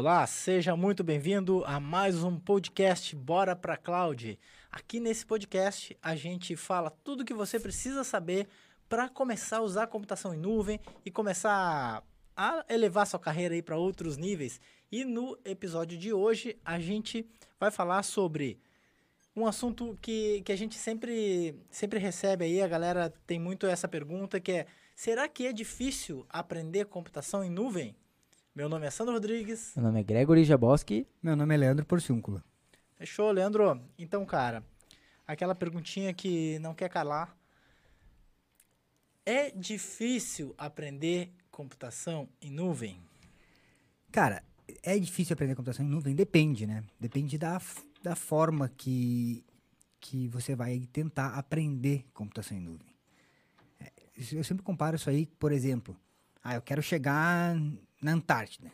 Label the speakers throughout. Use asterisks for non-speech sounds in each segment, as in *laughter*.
Speaker 1: Olá, seja muito bem-vindo a mais um podcast Bora pra Cloud. Aqui nesse podcast a gente fala tudo que você precisa saber para começar a usar a computação em nuvem e começar a elevar sua carreira aí para outros níveis. E no episódio de hoje a gente vai falar sobre um assunto que, que a gente sempre, sempre recebe aí, a galera tem muito essa pergunta que é, será que é difícil aprender computação em nuvem? Meu nome é Sandro Rodrigues.
Speaker 2: Meu nome é Gregory Jaboski.
Speaker 3: Meu nome é Leandro Porciúncula.
Speaker 1: Fechou, Leandro? Então, cara, aquela perguntinha que não quer calar. É difícil aprender computação em nuvem?
Speaker 3: Cara, é difícil aprender computação em nuvem? Depende, né? Depende da, da forma que, que você vai tentar aprender computação em nuvem. É, eu sempre comparo isso aí, por exemplo, ah, eu quero chegar na Antártida.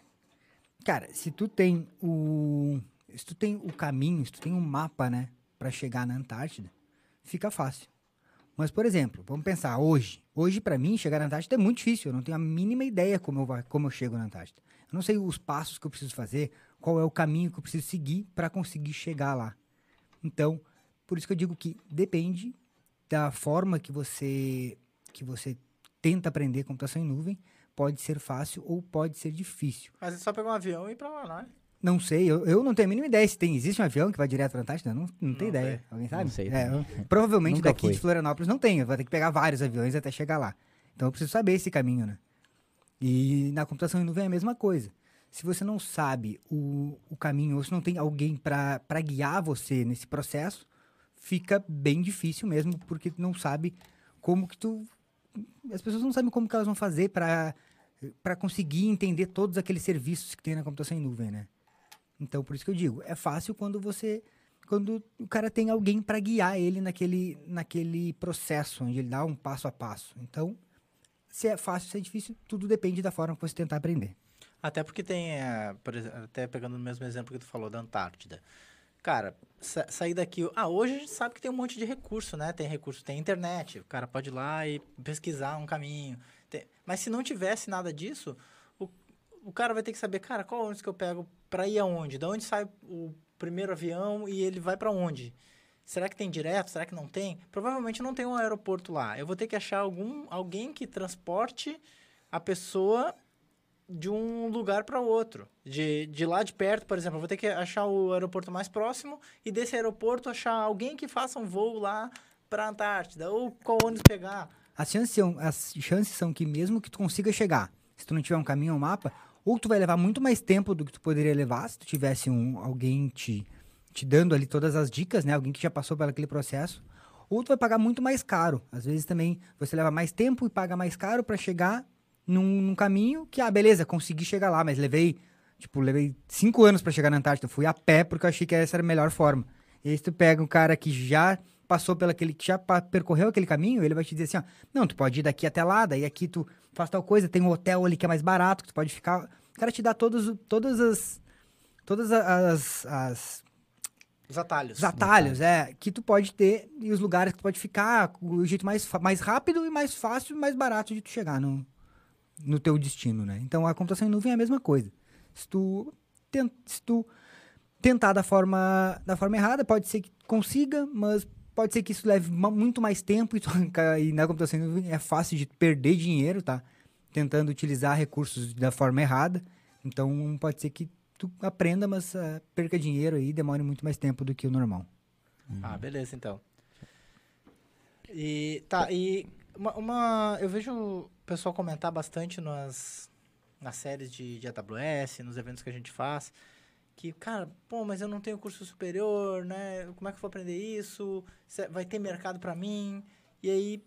Speaker 3: Cara, se tu tem o se tu tem o caminho, se tu tem um mapa, né, para chegar na Antártida, fica fácil. Mas, por exemplo, vamos pensar hoje. Hoje, para mim, chegar na Antártida é muito difícil. Eu não tenho a mínima ideia como eu, como eu chego na Antártida. Eu não sei os passos que eu preciso fazer, qual é o caminho que eu preciso seguir para conseguir chegar lá. Então, por isso que eu digo que depende da forma que você que você tenta aprender computação em nuvem pode ser fácil ou pode ser difícil.
Speaker 1: Mas é só pegar um avião e ir pra lá, não é?
Speaker 3: Não sei, eu, eu não tenho a mínima ideia se tem. Existe um avião que vai direto para a Antártida? Não, não, tenho
Speaker 1: Não
Speaker 3: ideia.
Speaker 1: sei.
Speaker 3: Alguém sabe?
Speaker 2: Não sei
Speaker 3: É, eu- provavelmente
Speaker 2: Nunca
Speaker 3: daqui
Speaker 2: fui.
Speaker 3: de Florianópolis não tem. Vai ter que pegar vários aviões até chegar lá. Então eu preciso saber esse caminho, né? E na computação em nuvem é a mesma coisa. Se você não sabe o, o caminho, ou se não tem alguém para guiar você nesse processo, fica bem difícil mesmo, porque tu não sabe como que tu. As pessoas não sabem como que elas vão fazer para para conseguir entender todos aqueles serviços que tem na computação em nuvem, né? Então, por isso que eu digo, é fácil quando você quando o cara tem alguém para guiar ele naquele naquele processo onde ele dá um passo a passo. Então, se é fácil, se é difícil, tudo depende da forma que você tentar aprender.
Speaker 1: Até porque tem, é, até pegando o mesmo exemplo que tu falou da Antártida. Cara, sa sair daqui. Ah, hoje a gente sabe que tem um monte de recurso, né? Tem recurso, tem internet. O cara pode ir lá e pesquisar um caminho. Tem- mas se não tivesse nada disso, o, o cara vai ter que saber, cara, qual ônibus que eu pego pra ir aonde? Da onde sai o primeiro avião e ele vai pra onde? Será que tem direto? Será que não tem? Provavelmente não tem um aeroporto lá. Eu vou ter que achar algum alguém que transporte a pessoa de um lugar para outro. De, de lá de perto, por exemplo, eu vou ter que achar o aeroporto mais próximo e desse aeroporto achar alguém que faça um voo lá para Antártida ou qual ônibus pegar.
Speaker 3: As chances, são, as chances são que mesmo que tu consiga chegar, se tu não tiver um caminho ou um mapa, ou tu vai levar muito mais tempo do que tu poderia levar se tu tivesse um, alguém te, te dando ali todas as dicas, né? Alguém que já passou por aquele processo. Ou tu vai pagar muito mais caro. Às vezes também você leva mais tempo e paga mais caro para chegar num, num caminho que, ah, beleza, consegui chegar lá, mas levei, tipo, levei cinco anos para chegar na Antártida. Fui a pé porque eu achei que essa era a melhor forma. E aí tu pega um cara que já passou pelo aquele, que já percorreu aquele caminho, ele vai te dizer assim, ó, não, tu pode ir daqui até lá, daí aqui tu faz tal coisa, tem um hotel ali que é mais barato, que tu pode ficar. O cara te dá todos, todas as. Todas as, as
Speaker 1: Os atalhos.
Speaker 3: os atalhos, é, que tu pode ter e os lugares que tu pode ficar, o jeito mais, mais rápido e mais fácil e mais barato de tu chegar no, no teu destino, né? Então a computação em nuvem é a mesma coisa. Se tu, ten- se tu tentar da forma, da forma errada, pode ser que consiga, mas pode ser que isso leve muito mais tempo e, tu, *laughs* e na computação em nuvem é fácil de perder dinheiro, tá? Tentando utilizar recursos da forma errada. Então pode ser que tu aprenda, mas ah, perca dinheiro aí e demore muito mais tempo do que o normal.
Speaker 1: Ah, beleza, então. E tá, e uma, uma- eu vejo o pessoal comentar bastante nas, nas séries de, de AWS, nos eventos que a gente faz, que, cara, pô, mas eu não tenho curso superior, né? Como é que eu vou aprender isso? Vai ter mercado pra mim? E aí,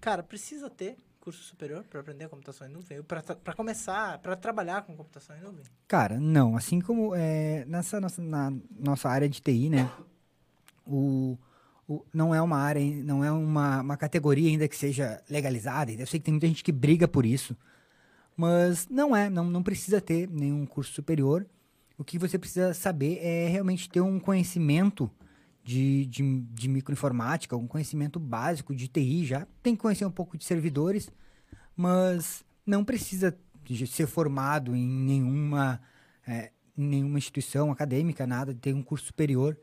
Speaker 1: cara, precisa ter curso superior para aprender a computação em nuvem? Para começar, para trabalhar com computação em nuvem?
Speaker 3: Cara, não. Assim como é, nessa nossa, na nossa área de TI, né? O- não é uma área, não é uma, uma categoria ainda que seja legalizada. Eu sei que tem muita gente que briga por isso. Mas não é, não, não precisa ter nenhum curso superior. O que você precisa saber é realmente ter um conhecimento de, de, de microinformática, um conhecimento básico de TI já. Tem que conhecer um pouco de servidores, mas não precisa ser formado em nenhuma é, nenhuma instituição acadêmica, nada, ter um curso superior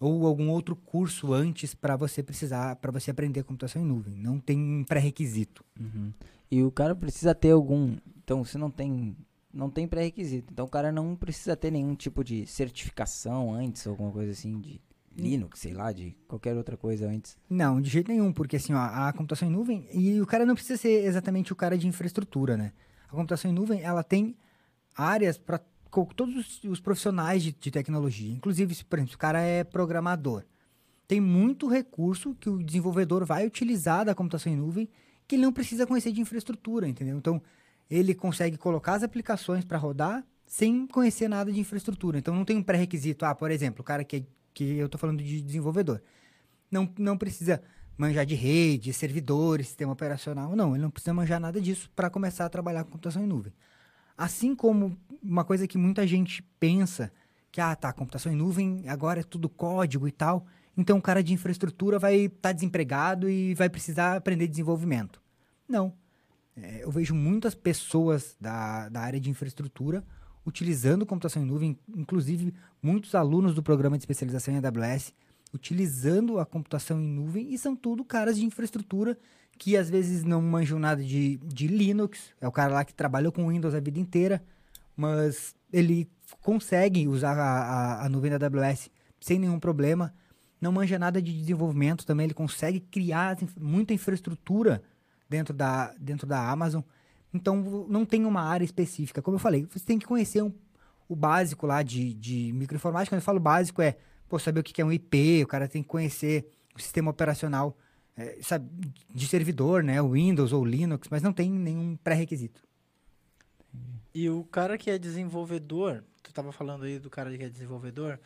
Speaker 3: ou algum outro curso antes para você precisar, para você aprender computação em nuvem. Não tem um pré-requisito.
Speaker 2: Uhum. E o cara precisa ter algum. Então, se não tem. Não tem pré-requisito. Então, o cara não precisa ter nenhum tipo de certificação antes, alguma coisa assim, de Linux, sei lá, de qualquer outra coisa antes.
Speaker 3: Não, de jeito nenhum, porque assim, ó, a computação em nuvem. E o cara não precisa ser exatamente o cara de infraestrutura, né? A computação em nuvem, ela tem áreas para todos os, os profissionais de, de, tecnologia. Inclusive, se, por exemplo, se o cara é programador. Tem muito recurso que o desenvolvedor vai utilizar da computação em nuvem que ele não precisa conhecer de infraestrutura, entendeu? Então, ele consegue colocar as aplicações para rodar sem conhecer nada de infraestrutura. Então, não tem um pré-requisito. Ah, por exemplo, o cara que, que eu estou falando de desenvolvedor. Não, não precisa manjar de rede, servidores, sistema operacional. Não, ele não precisa manjar nada disso para começar a trabalhar com computação em nuvem. Assim como uma coisa que muita gente pensa, que, ah, tá, computação em nuvem, agora é tudo código e tal. Então o cara de infraestrutura vai estar tá desempregado e vai precisar aprender desenvolvimento. Não. É, eu vejo muitas pessoas da, da área de infraestrutura utilizando computação em nuvem, inclusive muitos alunos do programa de especialização em AWS utilizando a computação em nuvem e são tudo caras de infraestrutura que às vezes não manjam nada de, de Linux, é o cara lá que trabalhou com Windows a vida inteira, mas ele consegue usar a, a, a nuvem da AWS sem nenhum problema, não manja nada de desenvolvimento também, ele consegue criar muita infraestrutura dentro da, dentro da Amazon, então não tem uma área específica, como eu falei, você tem que conhecer um, o básico lá de, de microinformática, quando eu falo básico é, pô, saber o que é um IP, o cara tem que conhecer o sistema operacional é, sabe, de servidor, né? Windows ou Linux, mas não tem nenhum pré-requisito.
Speaker 1: E o cara que é desenvolvedor, tu estava falando aí do cara que é desenvolvedor,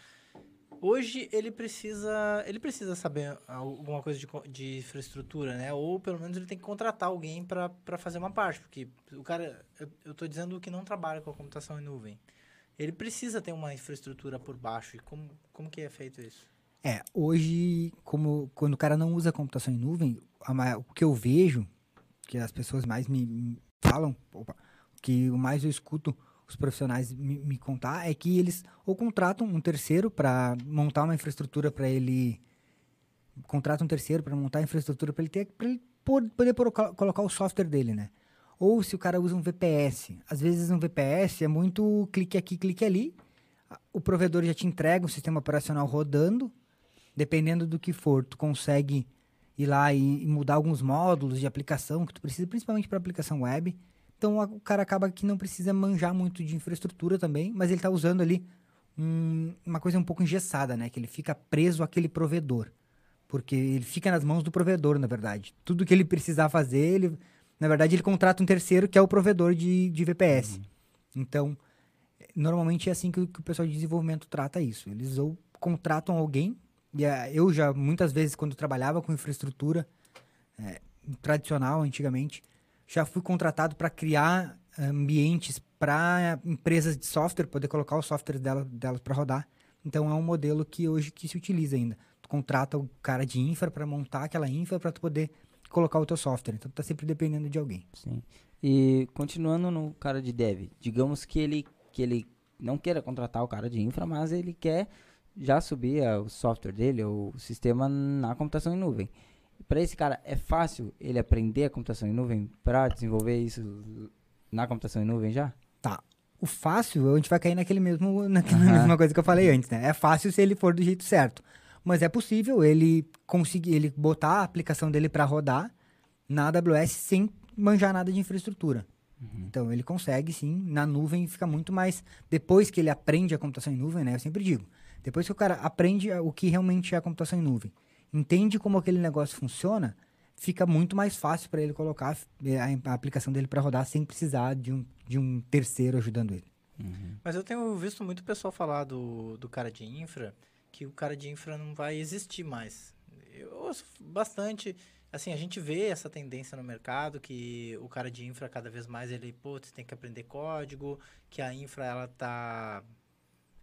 Speaker 1: hoje ele precisa ele precisa saber alguma coisa de, de infraestrutura, né? Ou pelo menos ele tem que contratar alguém para fazer uma parte, porque o cara, eu, estou dizendo que não trabalha com a computação em nuvem. Ele precisa ter uma infraestrutura por baixo. E como, como que é feito isso?
Speaker 3: É, hoje, como quando o cara não usa computação em nuvem, a, o que eu vejo, que as pessoas mais me, me falam, opa, que o mais eu escuto os profissionais me, me, contar é que eles ou contratam um terceiro para montar uma infraestrutura para ele contratam um terceiro para montar a infraestrutura para ele ter para ele poder, poder colocar o software dele, né? Ou se o cara usa um VPS, às vezes um VPS é muito clique aqui, clique ali, o provedor já te entrega o sistema operacional rodando dependendo do que for, tu consegue ir lá e, e mudar alguns módulos de aplicação que tu precisa, principalmente para aplicação web. Então o cara acaba que não precisa manjar muito de infraestrutura também, mas ele está usando ali um, uma coisa um pouco engessada, né? Que ele fica preso àquele provedor. Porque ele fica nas mãos do provedor, na verdade. Tudo que ele precisar fazer, ele, na verdade, ele contrata um terceiro que é o provedor de, de VPS. Uhum. Então, normalmente é assim que, que o pessoal de desenvolvimento trata isso. Eles ou contratam alguém e uh, eu já, muitas vezes, quando trabalhava com infraestrutura é, tradicional, antigamente, já fui contratado para criar ambientes para empresas de software, poder colocar o software dela, delas para rodar. Então, é um modelo que hoje que se utiliza ainda. Tu contrata o cara de infra para montar aquela infra para tu poder colocar o teu software. Então, tu tá sempre dependendo de alguém.
Speaker 2: Sim. E continuando no cara de dev, digamos que ele, que ele não queira contratar o cara de infra, mas ele quer já subia o software dele, o sistema na computação em nuvem. Para esse cara, é fácil ele aprender a computação em nuvem para desenvolver isso na computação em nuvem já?
Speaker 3: Tá. O fácil, a gente vai cair naquele mesmo, *laughs* naquela uhum. mesma coisa que eu falei antes, né? É fácil se ele for do jeito certo. Mas é possível ele conseguir, ele botar a aplicação dele para rodar na AWS sem manjar nada de infraestrutura. Uhum. Então ele consegue sim, na nuvem fica muito mais. Depois que ele aprende a computação em nuvem, né? Eu sempre digo, depois que o cara aprende o que realmente é a computação em nuvem, entende como aquele negócio funciona, fica muito mais fácil para ele colocar eh, a, a aplicação dele para rodar sem precisar de um, de um terceiro ajudando ele.
Speaker 1: Uhum. Mas eu tenho visto muito pessoal falar do, do cara de infra, que o cara de infra não vai existir mais. Eu ouço bastante, assim, a gente vê essa tendência no mercado, que o cara de infra cada vez mais ele, putz, tem que aprender código, que a infra ela tá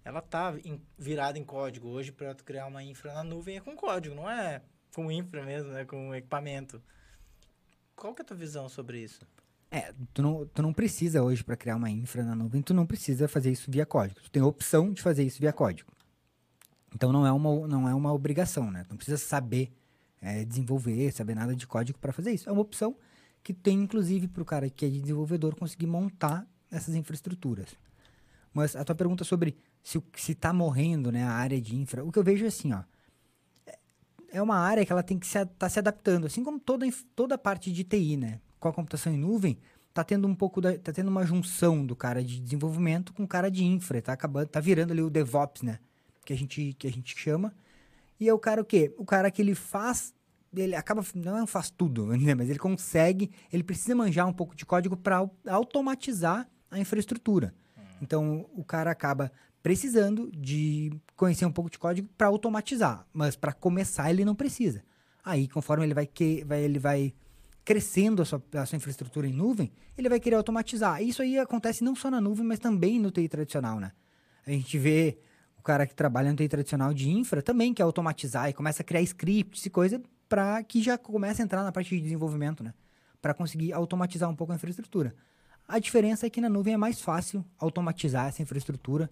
Speaker 1: ela tá em, virada em código. Hoje, para criar uma infra na nuvem é com código, não é com infra mesmo, é com equipamento. Qual que é a tua visão sobre isso?
Speaker 3: É, tu não, tu não precisa hoje para criar uma infra na nuvem, tu não precisa fazer isso via código. Tu tem a opção de fazer isso via código. Então não é uma, não é uma obrigação, né? Tu não precisa saber é, desenvolver, saber nada de código para fazer isso. É uma opção que tem, inclusive, para o cara que é de desenvolvedor conseguir montar essas infraestruturas. Mas a tua pergunta sobre se está morrendo né, a área de infra, o que eu vejo é assim, ó, é, é uma área que ela tem que estar se, tá se adaptando, assim como toda, toda a parte de TI, né? Com a computação em nuvem, tá tendo um pouco da, tá tendo uma junção do cara de desenvolvimento com o cara de infra, tá acabando, tá virando ali o DevOps, né? Que a gente que a gente chama. E é o cara o quê? O cara que ele faz ele acaba não é faz tudo, *laughs* né? mas ele consegue, ele precisa manjar um pouco de código para automatizar a infraestrutura. Hum. Então o cara acaba precisando de conhecer um pouco de código para automatizar, mas para começar ele não precisa. Aí conforme ele vai que vai ele vai crescendo a sua, a sua infraestrutura em nuvem, ele vai querer automatizar. Isso aí acontece não só na nuvem, mas também no TI tradicional, né? A gente vê o cara que trabalha no TI tradicional de infra também quer automatizar e começa a criar scripts e coisa para que já comece a entrar na parte de desenvolvimento, né? Para conseguir automatizar um pouco a infraestrutura. A diferença é que na nuvem é mais fácil automatizar essa infraestrutura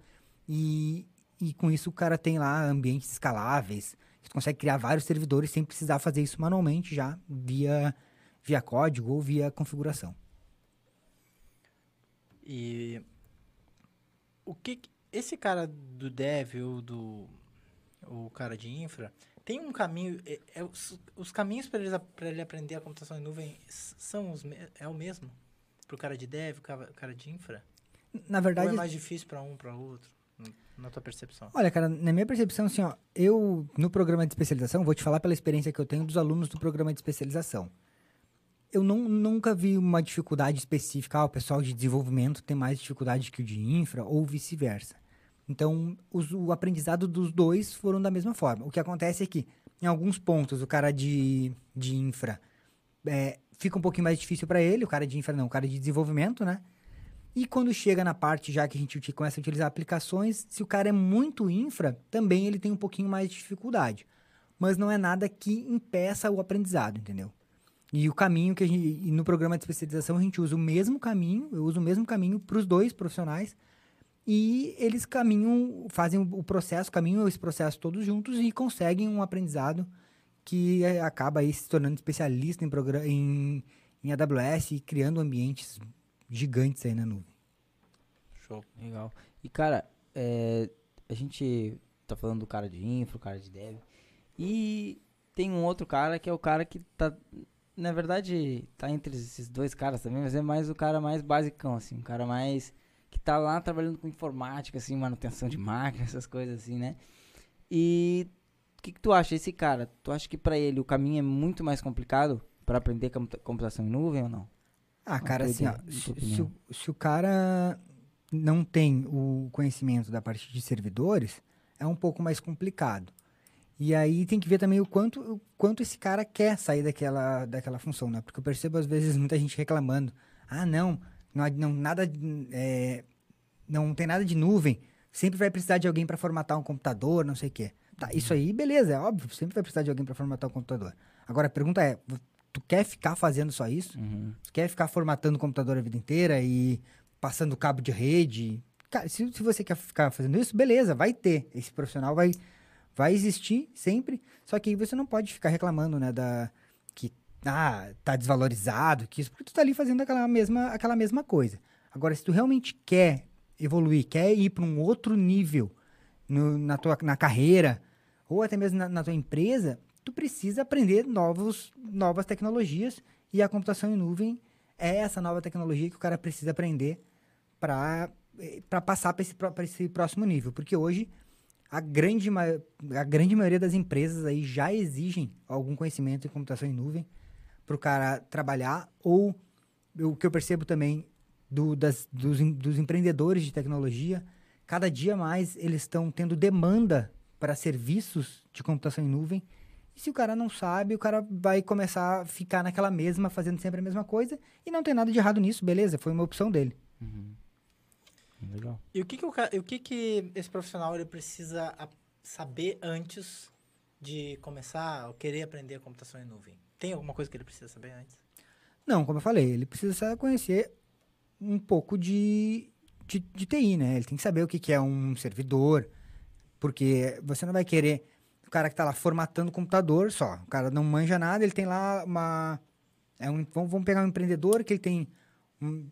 Speaker 3: e, e com isso o cara tem lá ambientes escaláveis, você consegue criar vários servidores sem precisar fazer isso manualmente já via, via código ou via configuração.
Speaker 1: E o que esse cara do dev ou do o cara de infra, tem um caminho. É, é os, os, caminhos para ele, ele aprender a computação em nuvem são os, é o mesmo? Para o cara de dev, o cara, o cara de infra?
Speaker 3: Na verdade. Ou
Speaker 1: é mais difícil para um, para outro? Na tua percepção?
Speaker 3: Olha, cara, na minha percepção, assim, ó, eu, no programa de especialização, vou te falar pela experiência que eu tenho dos alunos do programa de especialização. Eu não, nunca vi uma dificuldade específica, ah, o pessoal de desenvolvimento tem mais dificuldade que o de infra, ou vice-versa. Então, os, o aprendizado dos dois foram da mesma forma. O que acontece é que, em alguns pontos, o cara de, de infra é, fica um pouquinho mais difícil para ele, o cara de infra não, o cara de desenvolvimento, né? E quando chega na parte já que a gente começa a utilizar aplicações, se o cara é muito infra, também ele tem um pouquinho mais de dificuldade. Mas não é nada que impeça o aprendizado, entendeu? E o caminho que a gente, no programa de especialização a gente usa o mesmo caminho, eu uso o mesmo caminho para os dois profissionais, e eles caminham, fazem o processo, caminham esse processo todos juntos e conseguem um aprendizado que é, acaba aí se tornando especialista em, em, em AWS e criando ambientes gigantes aí na nuvem.
Speaker 2: Show. Legal. E, cara, é, a gente tá falando do cara de infra, o cara de dev. E tem um outro cara que é o cara que tá. Na verdade, tá entre esses dois caras também, mas é mais o cara mais basicão, assim, um cara mais que tá lá trabalhando com informática, assim, manutenção de máquina, essas coisas assim, né? E o que, que tu acha, esse cara? Tu acha que para ele o caminho é muito mais complicado para aprender computação em nuvem ou não?
Speaker 3: Ah, cara, assim, ó, se, o, se o cara não tem o conhecimento da parte de servidores, é um pouco mais complicado. E aí tem que ver também o quanto, o quanto esse cara quer sair daquela, daquela função, né? Porque eu percebo às vezes muita gente reclamando. Ah, não, não, não nada, é, não tem nada de nuvem. Sempre vai precisar de alguém para formatar um computador, não sei o quê. Tá, isso aí, beleza, é óbvio. Sempre vai precisar de alguém para formatar um computador. Agora a pergunta é: tu quer ficar fazendo só isso? Uhum. Tu quer ficar formatando o computador a vida inteira e passando cabo de rede? Cara, se, se você quer ficar fazendo isso, beleza, vai ter. Esse profissional vai, vai existir sempre. Só que aí você não pode ficar reclamando, né, da, ah, tá desvalorizado, que isso, porque tu tá ali fazendo aquela mesma, aquela mesma coisa. Agora, se tu realmente quer evoluir, quer ir para um outro nível no, na tua na carreira, ou até mesmo na, na, tua empresa, tu precisa aprender novos, novas tecnologias e a computação em nuvem é essa nova tecnologia que o cara precisa aprender para passar para esse, esse próximo nível. Porque hoje a grande, a grande maioria das empresas aí já exigem algum conhecimento em computação em nuvem para o cara trabalhar, ou o que eu percebo também do, das, dos, dos empreendedores de tecnologia, cada dia mais eles estão tendo demanda para serviços de computação em nuvem. E se o cara não sabe, o cara vai começar a ficar naquela mesma, fazendo sempre a mesma coisa, e não tem nada de errado nisso, beleza, foi uma opção dele. Uhum.
Speaker 1: Legal. E o que que, o, o que que esse profissional ele precisa saber antes de começar ou querer aprender a computação em nuvem? Tem alguma coisa que ele precisa saber antes?
Speaker 3: Não, como eu falei, ele precisa conhecer um pouco de, de, de TI, né? Ele tem que saber o que, que é um servidor, porque você não vai querer o cara que tá lá formatando o computador só. O cara não manja nada, ele tem lá uma. É um, vamos, pegar um empreendedor que ele tem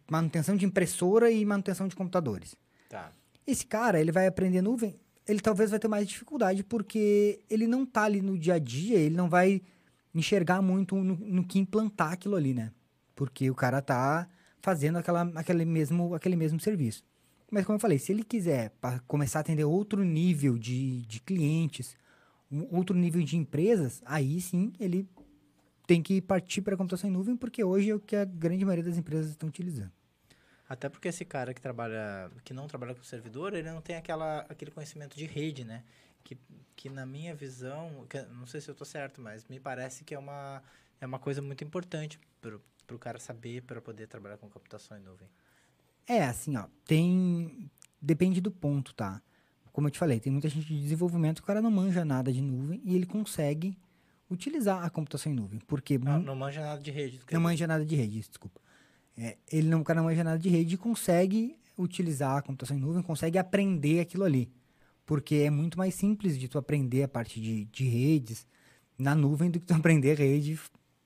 Speaker 3: manutenção de impressora e manutenção de computadores.
Speaker 1: Tá.
Speaker 3: Esse cara, ele vai aprender nuvem, ele talvez vai ter mais dificuldade porque ele não tá ali no dia a dia, ele não vai enxergar muito no, no que implantar aquilo ali, né? Porque o cara tá fazendo aquela, aquele, mesmo, aquele mesmo serviço. Mas como eu falei, se ele quiser começar a atender outro nível de, de clientes, um outro nível de empresas, aí sim ele tem que partir para a computação em nuvem, porque hoje é o que a grande maioria das empresas estão utilizando.
Speaker 1: Até porque esse cara que trabalha, que não trabalha com servidor, ele não tem aquela, aquele conhecimento de rede, né? Que, que na minha visão, que- não sei se eu tô certo, mas me parece que é uma, é uma coisa muito importante pro, pro cara saber para poder trabalhar com computação em nuvem.
Speaker 3: É, assim, ó, tem. Depende do ponto, tá? Como eu te falei, tem muita gente de desenvolvimento que o cara não manja nada de nuvem e ele consegue utilizar a computação em nuvem. Porque
Speaker 1: Não,
Speaker 3: mu-
Speaker 1: não manja nada de rede.
Speaker 3: não manja nada de rede, desculpa. É, ele não, o cara não manja nada de rede e consegue utilizar a computação em nuvem, consegue aprender aquilo ali. Porque é muito mais simples de tu aprender a parte de, de redes na nuvem do que tu *laughs* aprender rede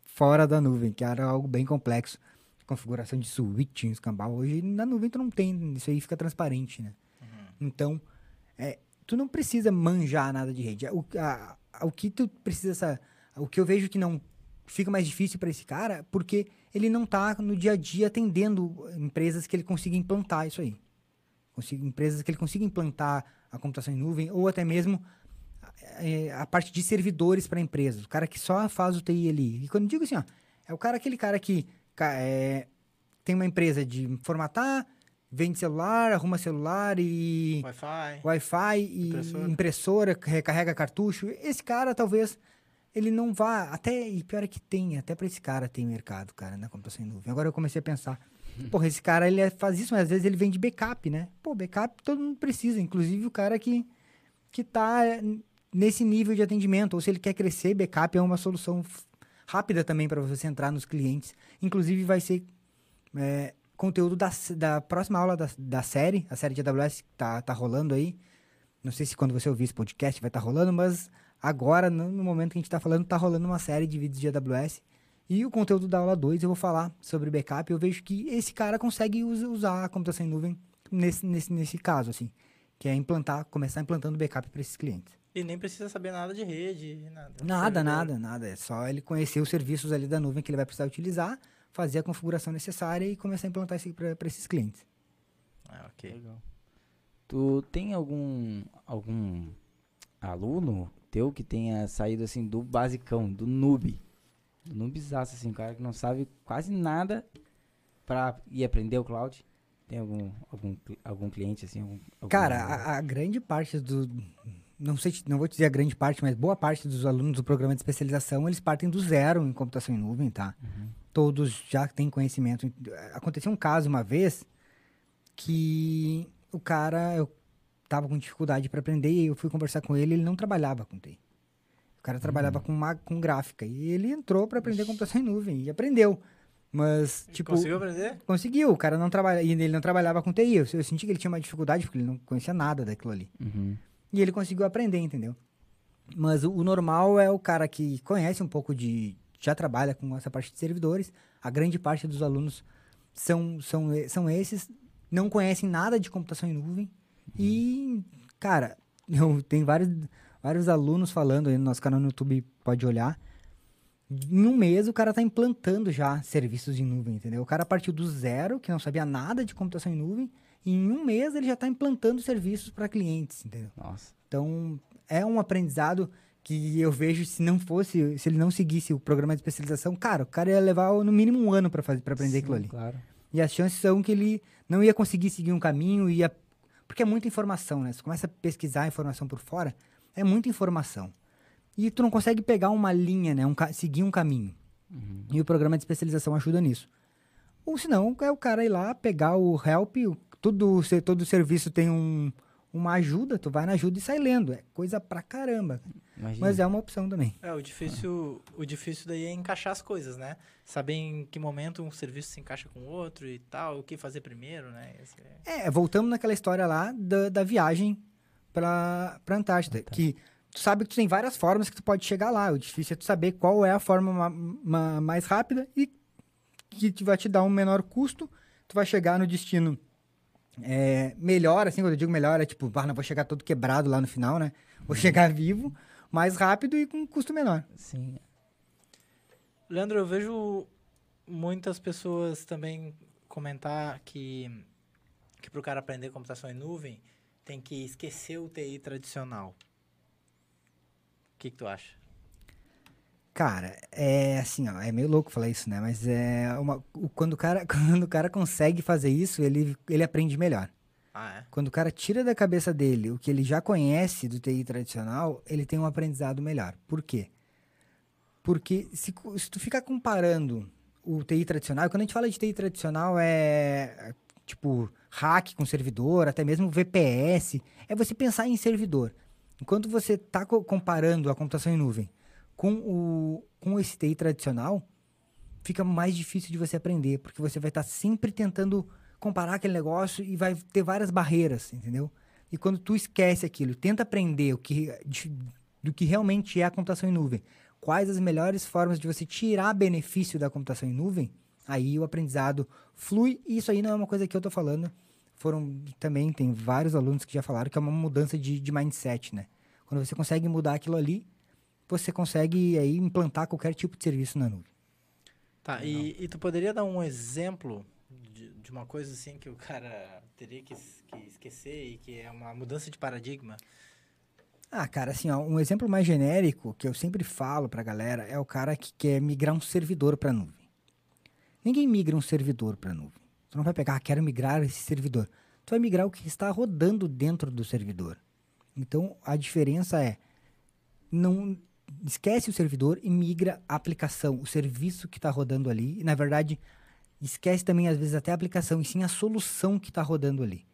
Speaker 3: fora da nuvem, que era algo bem complexo. Configuração de switching, escambau. Hoje na nuvem tu não tem, isso aí fica transparente, né? Então, é, tu não precisa manjar nada de rede. O, a- a- o que tu precisa, sa- o que eu vejo que não fica mais difícil para esse cara, porque ele não tá no dia a dia atendendo empresas que ele consiga implantar isso aí. Consiga, empresas que ele consiga implantar a computação em nuvem, ou até mesmo é, a parte de servidores para empresas. O cara que só faz o TI ali. E quando eu digo assim, ó, é o cara, aquele cara que é, tem uma empresa de formatar, vende celular, arruma celular e
Speaker 1: Wi-Fi.
Speaker 3: Wi-Fi e
Speaker 1: Impressora.
Speaker 3: impressora. recarrega cartucho. Esse cara talvez ele não vá até e pior é que tem, até para esse cara tem mercado, cara, na computação em nuvem. Agora eu comecei a pensar, porra, esse cara ele é- faz isso, mas às vezes ele vende backup, né? Pô, backup todo mundo precisa, inclusive o cara que que tá é, nesse nível de atendimento, ou se ele quer crescer, backup é uma solução rápida também para você entrar nos clientes. Inclusive vai ser é, conteúdo da, da próxima aula da, da série, a série de AWS que tá, tá rolando aí. Não sei se quando você ouvir esse podcast vai estar rolando, mas agora, no, no momento que a gente está falando, tá rolando uma série de vídeos de AWS. E o conteúdo da aula 2 eu vou falar sobre backup. Eu vejo que esse cara consegue us- usar a computação em nuvem nesse, nesse, nesse caso, assim. Que é implantar, começar implantando backup para esses clientes.
Speaker 1: E nem precisa saber nada de rede, nada.
Speaker 3: Nada,
Speaker 1: Servidor.
Speaker 3: nada, nada. É só ele conhecer os serviços ali da nuvem que ele vai precisar utilizar, fazer a configuração necessária e começar a implantar isso para esses clientes.
Speaker 1: Ah, ok.
Speaker 2: Legal. Tu tem algum algum aluno teu que tenha saído assim do basicão, do noob? Do noobzaço, assim, um cara que não sabe quase nada pra ir aprender o cloud? Tem algum algum, algum cliente assim, algum, algum
Speaker 3: Cara, a, a grande parte do. Não sei, não vou te dizer a grande parte, mas boa parte dos alunos do programa de especialização, eles partem do zero em computação em nuvem, tá? Todos já têm conhecimento. Aconteceu um caso uma vez que o cara, eu tava com dificuldade para aprender e eu fui conversar com ele, ele não trabalhava com TI. O cara trabalhava com, ma- com gráfica e ele entrou para aprender computação em nuvem e aprendeu. Mas, tipo,
Speaker 1: Conseguiu aprender?
Speaker 3: Conseguiu, o cara não trabalha, e ele não trabalhava com TI. Eu, eu senti que ele tinha uma dificuldade porque ele não conhecia nada daquilo ali.
Speaker 2: Uhum.
Speaker 3: E ele conseguiu aprender, entendeu? Mas o, o normal é o cara que conhece um pouco de. Já trabalha com essa parte de servidores. A grande parte dos alunos são, são, são esses, não conhecem nada de computação em nuvem. E, cara, *laughs* eu tenho vários, vários alunos falando aí no nosso canal no YouTube, pode olhar. Em um mês o cara tá implantando já serviços em nuvem, entendeu? O cara partiu do zero, que não sabia nada de computação em nuvem, e em um mês ele já tá implantando serviços para clientes, entendeu?
Speaker 2: Nossa.
Speaker 3: Então, é um aprendizado que eu vejo se não fosse, se ele não seguisse o programa de especialização, cara, o cara ia levar no mínimo um ano para fazer para aprender aquilo
Speaker 2: Sim,
Speaker 3: ali.
Speaker 2: Claro.
Speaker 3: E as chances são que ele não ia conseguir seguir um caminho, ia porque é muita informação, né? Você começa a pesquisar a informação por fora, é muita informação. E tu não consegue pegar uma linha, né? Um, ca- seguir um caminho. E o programa de especialização ajuda nisso. Ou senão, é o cara ir lá, pegar o help, o- tudo, se- todo serviço tem um, uma ajuda, tu vai na ajuda e sai lendo. É coisa pra caramba.
Speaker 2: Imagina.
Speaker 3: Mas é uma opção também.
Speaker 1: É, o difícil, o difícil daí é encaixar as coisas, né? Saber em que momento um serviço se encaixa com o outro e tal, o que fazer primeiro, né? Esse é-
Speaker 3: É, voltamos naquela história lá da, da viagem pra, pra Antártida. Que tu sabe que tu tem várias formas que tu pode chegar lá. O difícil é tu saber qual é a forma ma- ma- mais rápida e que vai te dar um menor custo. Tu vai chegar no destino é, melhor, assim, quando eu digo melhor, é tipo, ah, não vou chegar todo quebrado lá no final, né? Vou chegar vivo, mais rápido e com custo menor.
Speaker 2: Sim.
Speaker 1: Leandro, eu vejo muitas pessoas também comentar que, que para o cara aprender computação em nuvem, tem que esquecer o TI tradicional. O que, que tu acha?
Speaker 3: Cara, é assim, ó, é meio louco falar isso, né? Mas é uma, quando, o cara, *laughs* quando o cara consegue fazer isso, ele, ele aprende melhor.
Speaker 1: Ah, é?
Speaker 3: Quando o cara tira da cabeça dele o que ele já conhece do TI tradicional, ele tem um aprendizado melhor. Por quê? Porque se, se tu ficar comparando o TI tradicional, quando a gente fala de TI tradicional é tipo hack com servidor, até mesmo VPS, é você pensar em servidor. Enquanto você está comparando a computação em nuvem com, o, com esse TI tradicional, fica mais difícil de você aprender, porque você vai estar sempre tentando comparar aquele negócio e vai ter várias barreiras, entendeu? E quando tu esquece aquilo, tenta aprender o que, de- do que realmente é a computação em nuvem, quais as melhores formas de você tirar benefício da computação em nuvem, aí o aprendizado flui, e isso aí não é uma coisa que eu tô falando, foram também, tem vários alunos que já falaram que é uma mudança de, de mindset, né? Quando você consegue mudar aquilo ali, você consegue aí implantar qualquer tipo de serviço na nuvem.
Speaker 1: Tá, e, e tu poderia dar um exemplo de, de uma coisa assim que o cara teria que, que esquecer e que é uma mudança de paradigma?
Speaker 3: Ah, cara, assim, ó, um exemplo mais genérico que eu sempre falo pra galera é o cara que quer migrar um servidor pra nuvem. Ninguém migra um servidor pra nuvem. Tu não vai pegar, ah, quero migrar esse servidor. Tu vai migrar o que está rodando dentro do servidor. Então, a diferença é não esquece o servidor e migra a aplicação, o serviço que está rodando ali. E, na verdade, esquece também, às vezes, até a aplicação, e sim a solução que está rodando ali.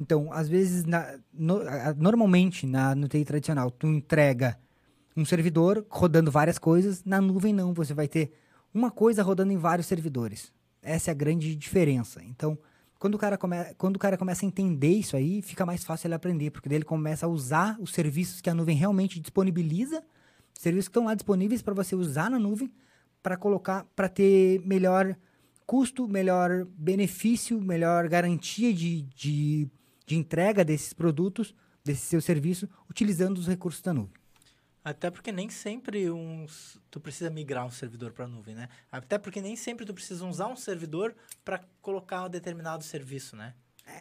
Speaker 3: Então, às vezes, na- no- normalmente, na, no TI tradicional, tu entrega um servidor rodando várias coisas. Na nuvem, não. Você vai ter uma coisa rodando em vários servidores. Essa é a grande diferença. Então, quando o cara, come, quando o cara começa a entender isso aí, fica mais fácil ele aprender, porque daí ele começa a usar os serviços que a nuvem realmente disponibiliza, serviços que estão lá disponíveis para você usar na nuvem, para colocar, para ter melhor custo, melhor benefício, melhor garantia de, de, de entrega desses produtos, desse seu serviço, utilizando os recursos da nuvem.
Speaker 1: Até porque nem sempre uns, tu precisa migrar um servidor para a nuvem, né? Até porque nem sempre tu precisa usar um servidor para colocar um determinado serviço, né?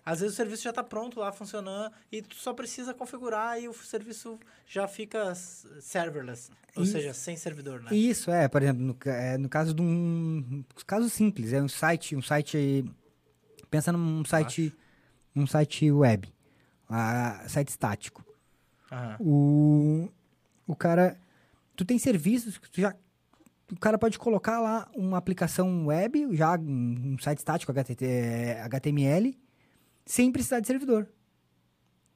Speaker 1: Às vezes o serviço já está pronto lá, funcionando, e tu só precisa configurar e o serviço já fica serverless, ou
Speaker 3: E-
Speaker 1: seja, sem servidor, né?
Speaker 3: Isso, é, por exemplo, no, é, no caso de um. Caso simples, é um site, um site. Pensa num site. Um site web. ah, site estático.
Speaker 1: Aham.
Speaker 3: O, o cara. Tu tem serviços que tu já. O cara pode colocar lá uma aplicação web, já um, site estático HTML, sem precisar de servidor.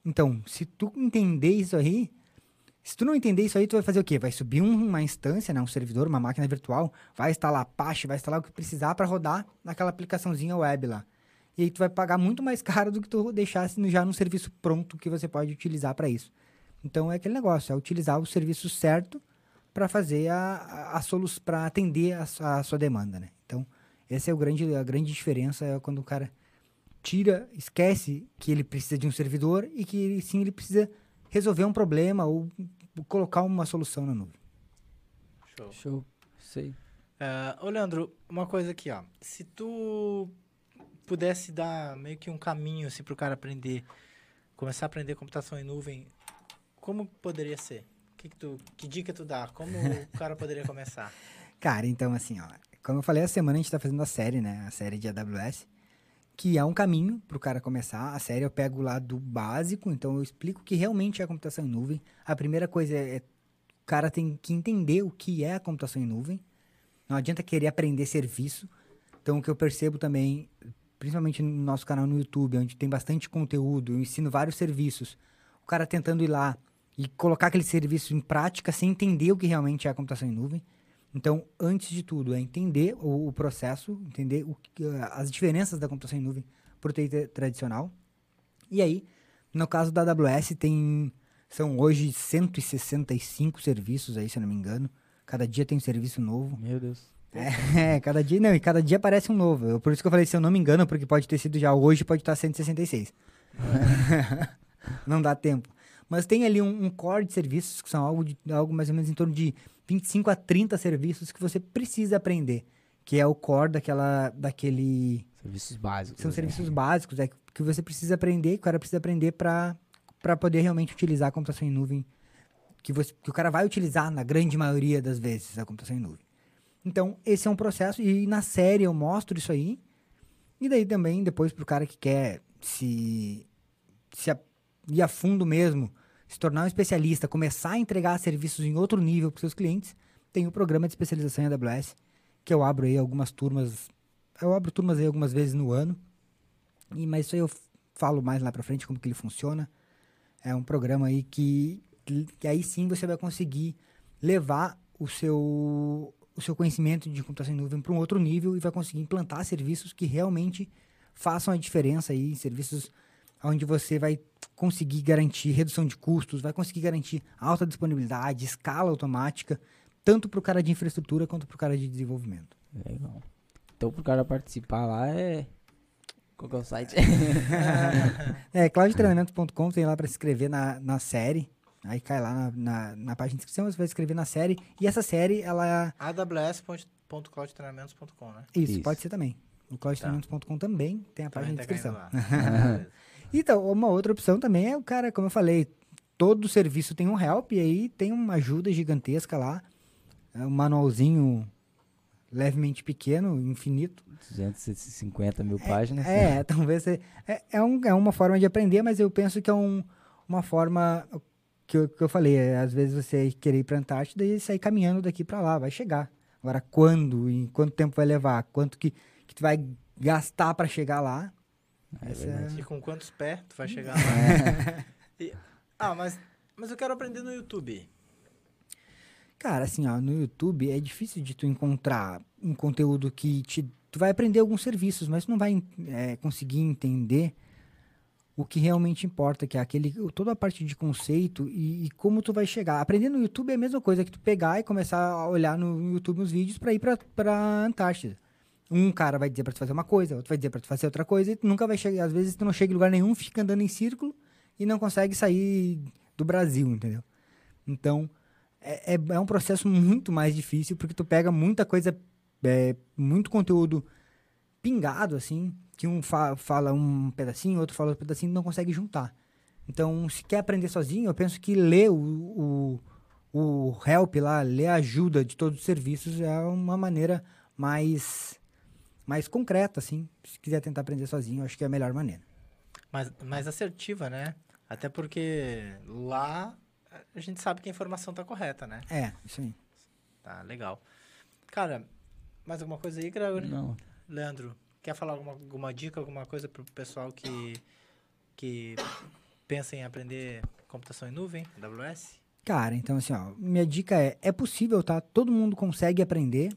Speaker 3: Então, se tu entender isso aí, se tu não entender isso aí, tu vai fazer o quê? Vai subir um- uma instância, né, um servidor, uma máquina virtual, vai instalar Apache, vai instalar o que precisar para rodar naquela aplicaçãozinha web lá. E aí tu vai pagar muito mais *laughs* caro do que tu deixasse já no serviço pronto que você pode utilizar para isso. Então é aquele negócio, é utilizar o serviço certo para fazer a, a, a para atender a, sua- a sua demanda, né? Então, essa é o grande, a grande diferença é quando o cara tira, esquece que ele precisa de um servidor e que ele, sim ele precisa resolver um problema ou colocar uma solução na nuvem.
Speaker 1: Show.
Speaker 2: Show. Sei.
Speaker 1: Ah, ô, Leandro, uma coisa aqui, ó. Se tu pudesse dar meio que um caminho assim, para o cara aprender, começar a aprender computação em nuvem, como poderia ser? Que, que, tu, que dica tu dá? Como o *laughs* cara poderia começar?
Speaker 3: Cara, então assim, ó, como eu falei, essa semana a gente tá fazendo a série, né? A série de AWS, que é um caminho pro cara começar. A série eu pego lá do básico, então eu explico o que realmente é a computação em nuvem. A primeira coisa é, é o cara tem que entender o que é a computação em nuvem. Não adianta querer aprender serviço. Então, o que eu percebo também, principalmente no nosso canal no YouTube, onde tem bastante conteúdo, eu ensino vários serviços, o cara tentando ir lá e colocar aquele serviço em prática sem entender o que realmente é a computação em nuvem. Então, antes de tudo, é entender o, o processo, entender o, as diferenças da computação em nuvem para o TI tradicional. E aí, no caso da AWS, tem são hoje 165 serviços aí, se eu não me engano. Cada dia tem um serviço novo.
Speaker 2: Meu Deus. *laughs*
Speaker 3: É, cada dia, não, e cada dia aparece um novo. Eu, por isso que eu falei, se eu não me engano, porque pode ter sido já hoje, pode estar 166. *laughs* não dá tempo. Mas tem ali um, um, core de serviços que são algo, de, algo mais ou menos em torno de 25 a 30 serviços que você precisa aprender. Que é o core daquela, daquele...
Speaker 2: Serviços básicos.
Speaker 3: São
Speaker 2: né?
Speaker 3: serviços básicos, é que você precisa aprender, que o cara precisa aprender para poder realmente utilizar a computação em nuvem. Que, você, que o cara vai utilizar na grande maioria das vezes a computação em nuvem. Então, esse é um processo, e na série eu mostro isso aí. E daí também, depois, para o cara que quer se, se a, ir a fundo mesmo, se tornar um especialista, começar a entregar serviços em outro nível para seus clientes, tem o programa de especialização em AWS, que eu abro aí algumas turmas. Eu abro turmas aí algumas vezes no ano. E, mas isso aí eu falo mais lá para frente como que ele funciona. É um programa aí que, que, aí sim você vai conseguir levar o seu o seu conhecimento de computação em nuvem para um outro nível e vai conseguir implantar serviços que realmente façam a diferença aí, serviços onde você vai conseguir garantir redução de custos, vai conseguir garantir alta disponibilidade, escala automática, tanto para o cara de infraestrutura quanto para o cara de desenvolvimento.
Speaker 2: Legal. Então, para o cara participar lá é. Qual que é o site? *laughs* *laughs*
Speaker 3: é, cloudtreinamento.com tem lá para se inscrever na, na série. Aí cai lá na, na, na, página de inscrição, você vai escrever na série. E essa série, ela...
Speaker 1: aws.cloudtreinamentos.com, né?
Speaker 3: Isso, Isso, pode ser também. O cloudtreinamentos.com tá. também tem a página
Speaker 1: também
Speaker 3: de inscrição.
Speaker 1: Tá *laughs*
Speaker 3: então, uma outra opção também é o cara, como eu falei, todo serviço tem um help e aí tem uma ajuda gigantesca lá. É um manualzinho levemente pequeno, infinito.
Speaker 2: 250 mil páginas.
Speaker 3: É, é *laughs* talvez... É, é, um, é uma forma de aprender, mas eu penso que é um, uma forma que eu, que eu falei, é, às vezes você querer ir para a Antártida e sair caminhando daqui para lá, vai chegar. Agora, quando e quanto tempo vai levar, quanto que, que tu vai gastar para chegar lá.
Speaker 1: É é... E com quantos pés tu vai chegar lá. *laughs* e, ah, mas, mas eu quero aprender no YouTube.
Speaker 3: Cara, assim, ó, no YouTube é difícil de tu encontrar um conteúdo que te... Tu vai aprender alguns serviços, mas tu não vai é, conseguir entender o que realmente importa, que é aquele, toda a parte de conceito e, e, como tu vai chegar. Aprender no YouTube é a mesma coisa que tu pegar e começar a olhar no YouTube os vídeos para ir para Antártida. Um cara vai dizer para tu fazer uma coisa, outro vai dizer para tu fazer outra coisa e tu nunca vai chegar, às vezes tu não chega em lugar nenhum, fica andando em círculo e não consegue sair do Brasil, entendeu? Então, é, é, é um processo muito mais difícil porque tu pega muita coisa, é, muito conteúdo pingado, assim, que um fa fala um pedacinho, outro fala outro pedacinho, não consegue juntar. Então, se quer aprender sozinho, eu penso que ler o, o, o help lá, ler a ajuda de todos os serviços é uma maneira mais, mais concreta, assim. Se quiser tentar aprender sozinho, acho que é a melhor maneira.
Speaker 1: Mais, mais assertiva, né? Até porque lá a gente sabe que a informação está correta, né?
Speaker 3: É, isso aí.
Speaker 1: Tá, legal. Cara, mais alguma coisa aí, Gregory?
Speaker 2: Não.
Speaker 1: Leandro, Quer falar alguma, alguma dica, alguma coisa para o pessoal que, que pensa em aprender computação em nuvem, AWS?
Speaker 3: Cara, então assim, ó, minha dica é, é possível, tá? Todo mundo consegue aprender.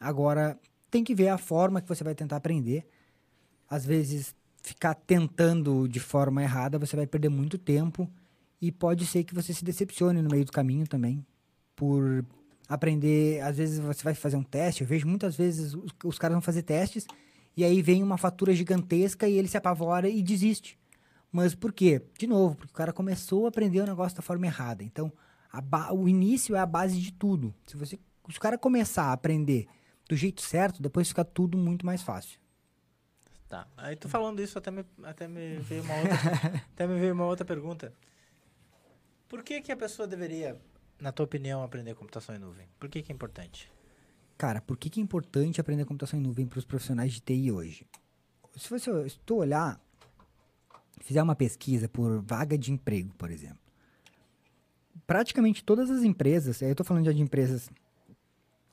Speaker 3: Agora, tem que ver a forma que você vai tentar aprender. Às vezes, ficar tentando de forma errada, você vai perder muito tempo e pode ser que você se decepcione no meio do caminho também por aprender. Às vezes você vai fazer um teste. Eu vejo muitas vezes os, os caras vão fazer testes e aí vem uma fatura gigantesca e ele se apavora e desiste. Mas por quê? De novo, porque o cara começou a aprender o negócio da forma errada. Então, o início é a base de tudo. Se você se o cara começar a aprender do jeito certo, depois fica tudo muito mais fácil.
Speaker 1: Tá. Aí tu falando isso até me, até me veio uma outra *laughs* até me veio uma outra pergunta. Por que que a pessoa deveria, na tua opinião, aprender computação em nuvem? Por que que é importante?
Speaker 3: Cara, por que, que é importante aprender computação em nuvem para os profissionais de TI hoje? Se você se tu olhar, fizer uma pesquisa por vaga de emprego, por exemplo, praticamente todas as empresas, eu estou falando já de empresas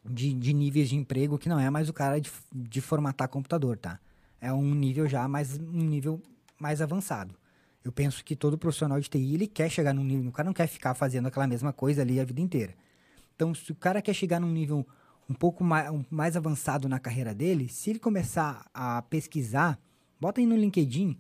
Speaker 3: de, de, níveis de emprego que não é mais o cara de, de formatar computador, tá? é um nível já mais um nível mais avançado. Eu penso que todo profissional de TI ele quer chegar num nível, o cara não quer ficar fazendo aquela mesma coisa ali a vida inteira. Então, se o cara quer chegar num nível um pouco mais, um, mais avançado na carreira dele, se ele começar a pesquisar, bota aí no LinkedIn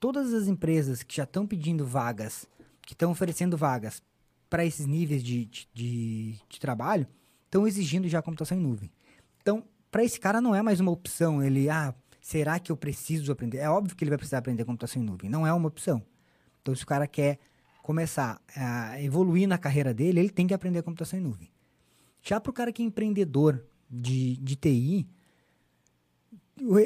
Speaker 3: todas as empresas que já estão pedindo vagas, que estão oferecendo vagas para esses níveis de, de, de, de trabalho, estão exigindo já computação em nuvem. Então, para esse cara não é mais uma opção, ele, ah, será que eu preciso aprender? É óbvio que ele vai precisar aprender computação em nuvem, não é uma opção. Então, se o cara quer começar a evoluir na carreira dele, ele tem que aprender computação em nuvem. Já para o cara que é empreendedor de, de TI,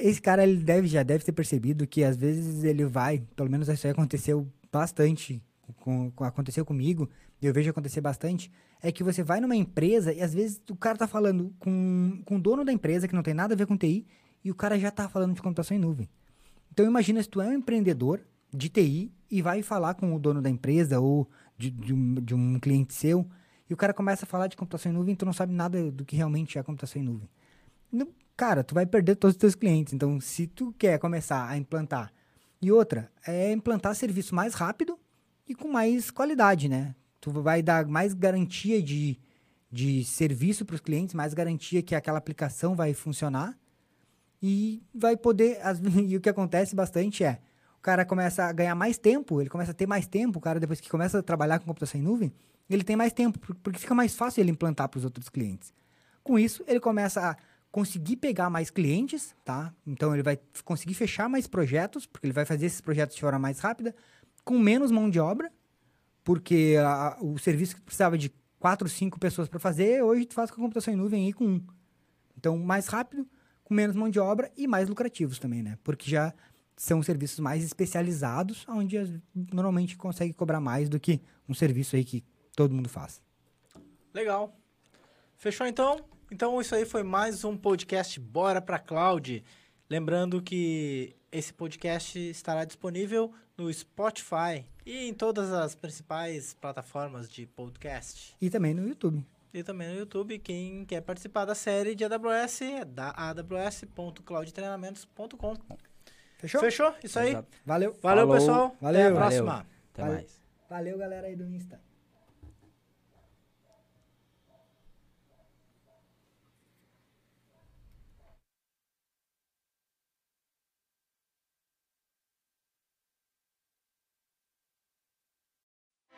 Speaker 3: esse cara ele deve, já deve ter percebido que às vezes ele vai, pelo menos isso aí aconteceu bastante, com, com, aconteceu comigo, eu vejo acontecer bastante, é que você vai numa empresa e às vezes o cara tá falando com, com o dono da empresa, que não tem nada a ver com TI, e o cara já tá falando de computação em nuvem. Então imagina se tu é um empreendedor de TI e vai falar com o dono da empresa ou de, de, um, de um cliente seu, e o cara começa a falar de computação em nuvem, tu não sabe nada do que realmente é computação em nuvem. Cara, tu vai perder todos os teus clientes. Então, se tu quer começar a implantar. E outra, é implantar serviço mais rápido e com mais qualidade, né? Tu vai dar mais garantia de, de serviço para os clientes, mais garantia que aquela aplicação vai funcionar e vai poder. As, *laughs* e o que acontece bastante é o cara começa a ganhar mais tempo, ele começa a ter mais tempo, o cara depois que começa a trabalhar com computação em nuvem, ele tem mais tempo, porque fica mais fácil ele implantar para os outros clientes. Com isso, ele começa a conseguir pegar mais clientes, tá? Então ele vai conseguir fechar mais projetos, porque ele vai fazer esses projetos de forma mais rápida, com menos mão de obra, porque a, o serviço que precisava de quatro, cinco pessoas para fazer, hoje tu faz com a computação em nuvem aí com um. Então, mais rápido, com menos mão de obra e mais lucrativos também, né? Porque já são serviços mais especializados, onde normalmente consegue cobrar mais do que um serviço aí que todo mundo faz.
Speaker 1: Legal. Fechou então? Então isso aí foi mais um podcast Bora pra Cloud. Lembrando que esse podcast estará disponível no Spotify e em todas as principais plataformas de podcast.
Speaker 3: E também no YouTube.
Speaker 1: E também no YouTube. Quem quer participar da série de AWS é da aws.cloudtreinamentos.com.
Speaker 3: Fechou?
Speaker 1: Fechou? Isso aí.
Speaker 3: Valeu.
Speaker 1: Valeu,
Speaker 2: Falou.
Speaker 1: pessoal.
Speaker 3: Valeu.
Speaker 1: Até a
Speaker 2: Valeu.
Speaker 1: próxima.
Speaker 2: Até
Speaker 3: Valeu.
Speaker 2: mais.
Speaker 3: Valeu, galera aí do Insta.